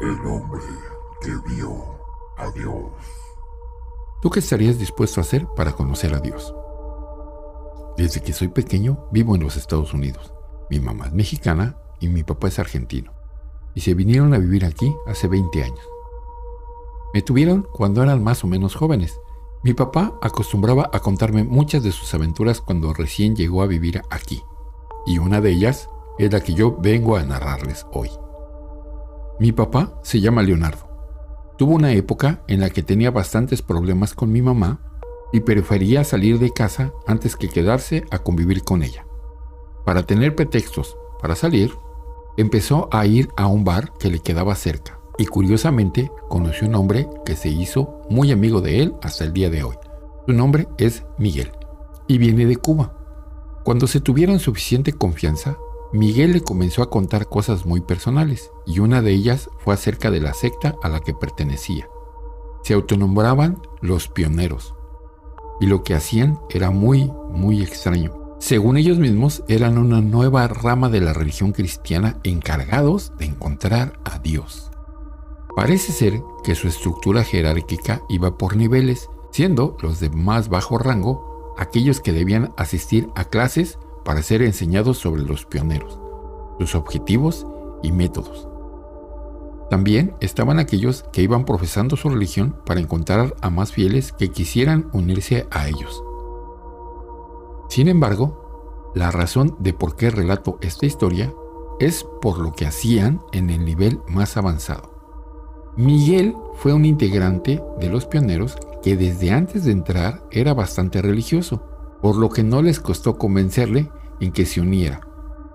El hombre que vio a Dios. ¿Tú qué estarías dispuesto a hacer para conocer a Dios? Desde que soy pequeño vivo en los Estados Unidos. Mi mamá es mexicana y mi papá es argentino. Y se vinieron a vivir aquí hace 20 años. Me tuvieron cuando eran más o menos jóvenes. Mi papá acostumbraba a contarme muchas de sus aventuras cuando recién llegó a vivir aquí. Y una de ellas es la que yo vengo a narrarles hoy. Mi papá se llama Leonardo. Tuvo una época en la que tenía bastantes problemas con mi mamá y prefería salir de casa antes que quedarse a convivir con ella. Para tener pretextos para salir, empezó a ir a un bar que le quedaba cerca y curiosamente conoció un hombre que se hizo muy amigo de él hasta el día de hoy. Su nombre es Miguel y viene de Cuba. Cuando se tuvieron suficiente confianza, Miguel le comenzó a contar cosas muy personales y una de ellas fue acerca de la secta a la que pertenecía. Se autonombraban los pioneros y lo que hacían era muy, muy extraño. Según ellos mismos, eran una nueva rama de la religión cristiana encargados de encontrar a Dios. Parece ser que su estructura jerárquica iba por niveles, siendo los de más bajo rango aquellos que debían asistir a clases para ser enseñados sobre los pioneros, sus objetivos y métodos. También estaban aquellos que iban profesando su religión para encontrar a más fieles que quisieran unirse a ellos. Sin embargo, la razón de por qué relato esta historia es por lo que hacían en el nivel más avanzado. Miguel fue un integrante de los pioneros que desde antes de entrar era bastante religioso, por lo que no les costó convencerle en que se uniera.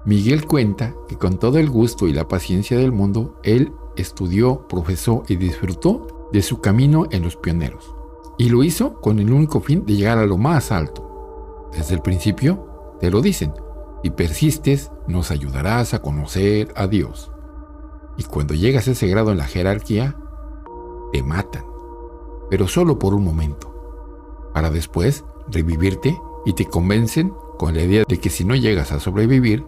Miguel cuenta que con todo el gusto y la paciencia del mundo, él estudió, profesó y disfrutó de su camino en los pioneros. Y lo hizo con el único fin de llegar a lo más alto. Desde el principio, te lo dicen, si persistes, nos ayudarás a conocer a Dios. Y cuando llegas a ese grado en la jerarquía, te matan, pero solo por un momento, para después revivirte y te convencen con la idea de que si no llegas a sobrevivir,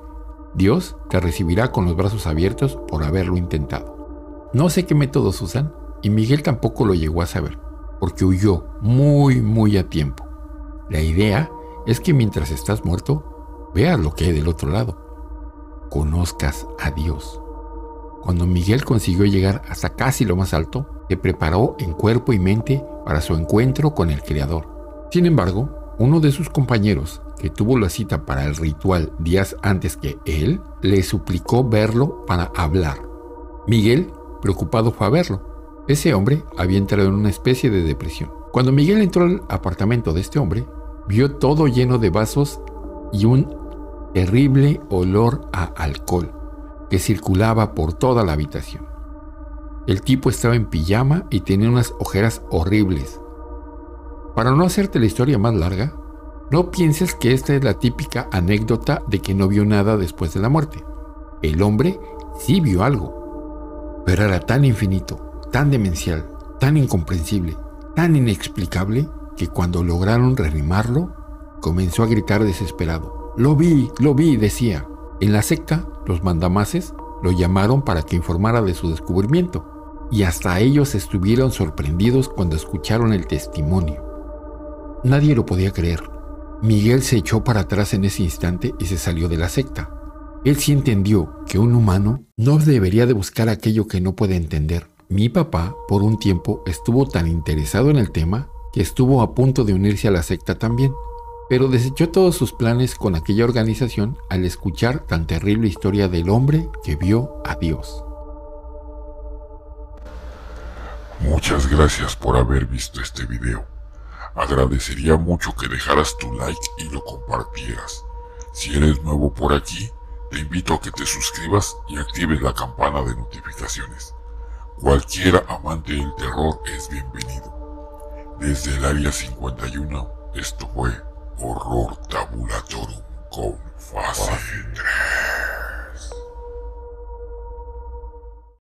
Dios te recibirá con los brazos abiertos por haberlo intentado. No sé qué métodos usan y Miguel tampoco lo llegó a saber, porque huyó muy muy a tiempo. La idea es que mientras estás muerto, veas lo que hay del otro lado. Conozcas a Dios. Cuando Miguel consiguió llegar hasta casi lo más alto, se preparó en cuerpo y mente para su encuentro con el Creador. Sin embargo, uno de sus compañeros, que tuvo la cita para el ritual días antes que él, le suplicó verlo para hablar. Miguel, preocupado, fue a verlo. Ese hombre había entrado en una especie de depresión. Cuando Miguel entró al apartamento de este hombre, vio todo lleno de vasos y un terrible olor a alcohol que circulaba por toda la habitación. El tipo estaba en pijama y tenía unas ojeras horribles para no hacerte la historia más larga, no pienses que esta es la típica anécdota de que no vio nada después de la muerte. El hombre sí vio algo, pero era tan infinito, tan demencial, tan incomprensible, tan inexplicable, que cuando lograron reanimarlo, comenzó a gritar desesperado. Lo vi, lo vi, decía. En la secta, los mandamases lo llamaron para que informara de su descubrimiento, y hasta ellos estuvieron sorprendidos cuando escucharon el testimonio. Nadie lo podía creer. Miguel se echó para atrás en ese instante y se salió de la secta. Él sí entendió que un humano no debería de buscar aquello que no puede entender. Mi papá, por un tiempo, estuvo tan interesado en el tema que estuvo a punto de unirse a la secta también, pero desechó todos sus planes con aquella organización al escuchar tan terrible historia del hombre que vio a Dios. Muchas gracias por haber visto este video. Agradecería mucho que dejaras tu like y lo compartieras. Si eres nuevo por aquí, te invito a que te suscribas y actives la campana de notificaciones. Cualquier amante del terror es bienvenido. Desde el área 51, esto fue Horror Tabulatorum con fase 3.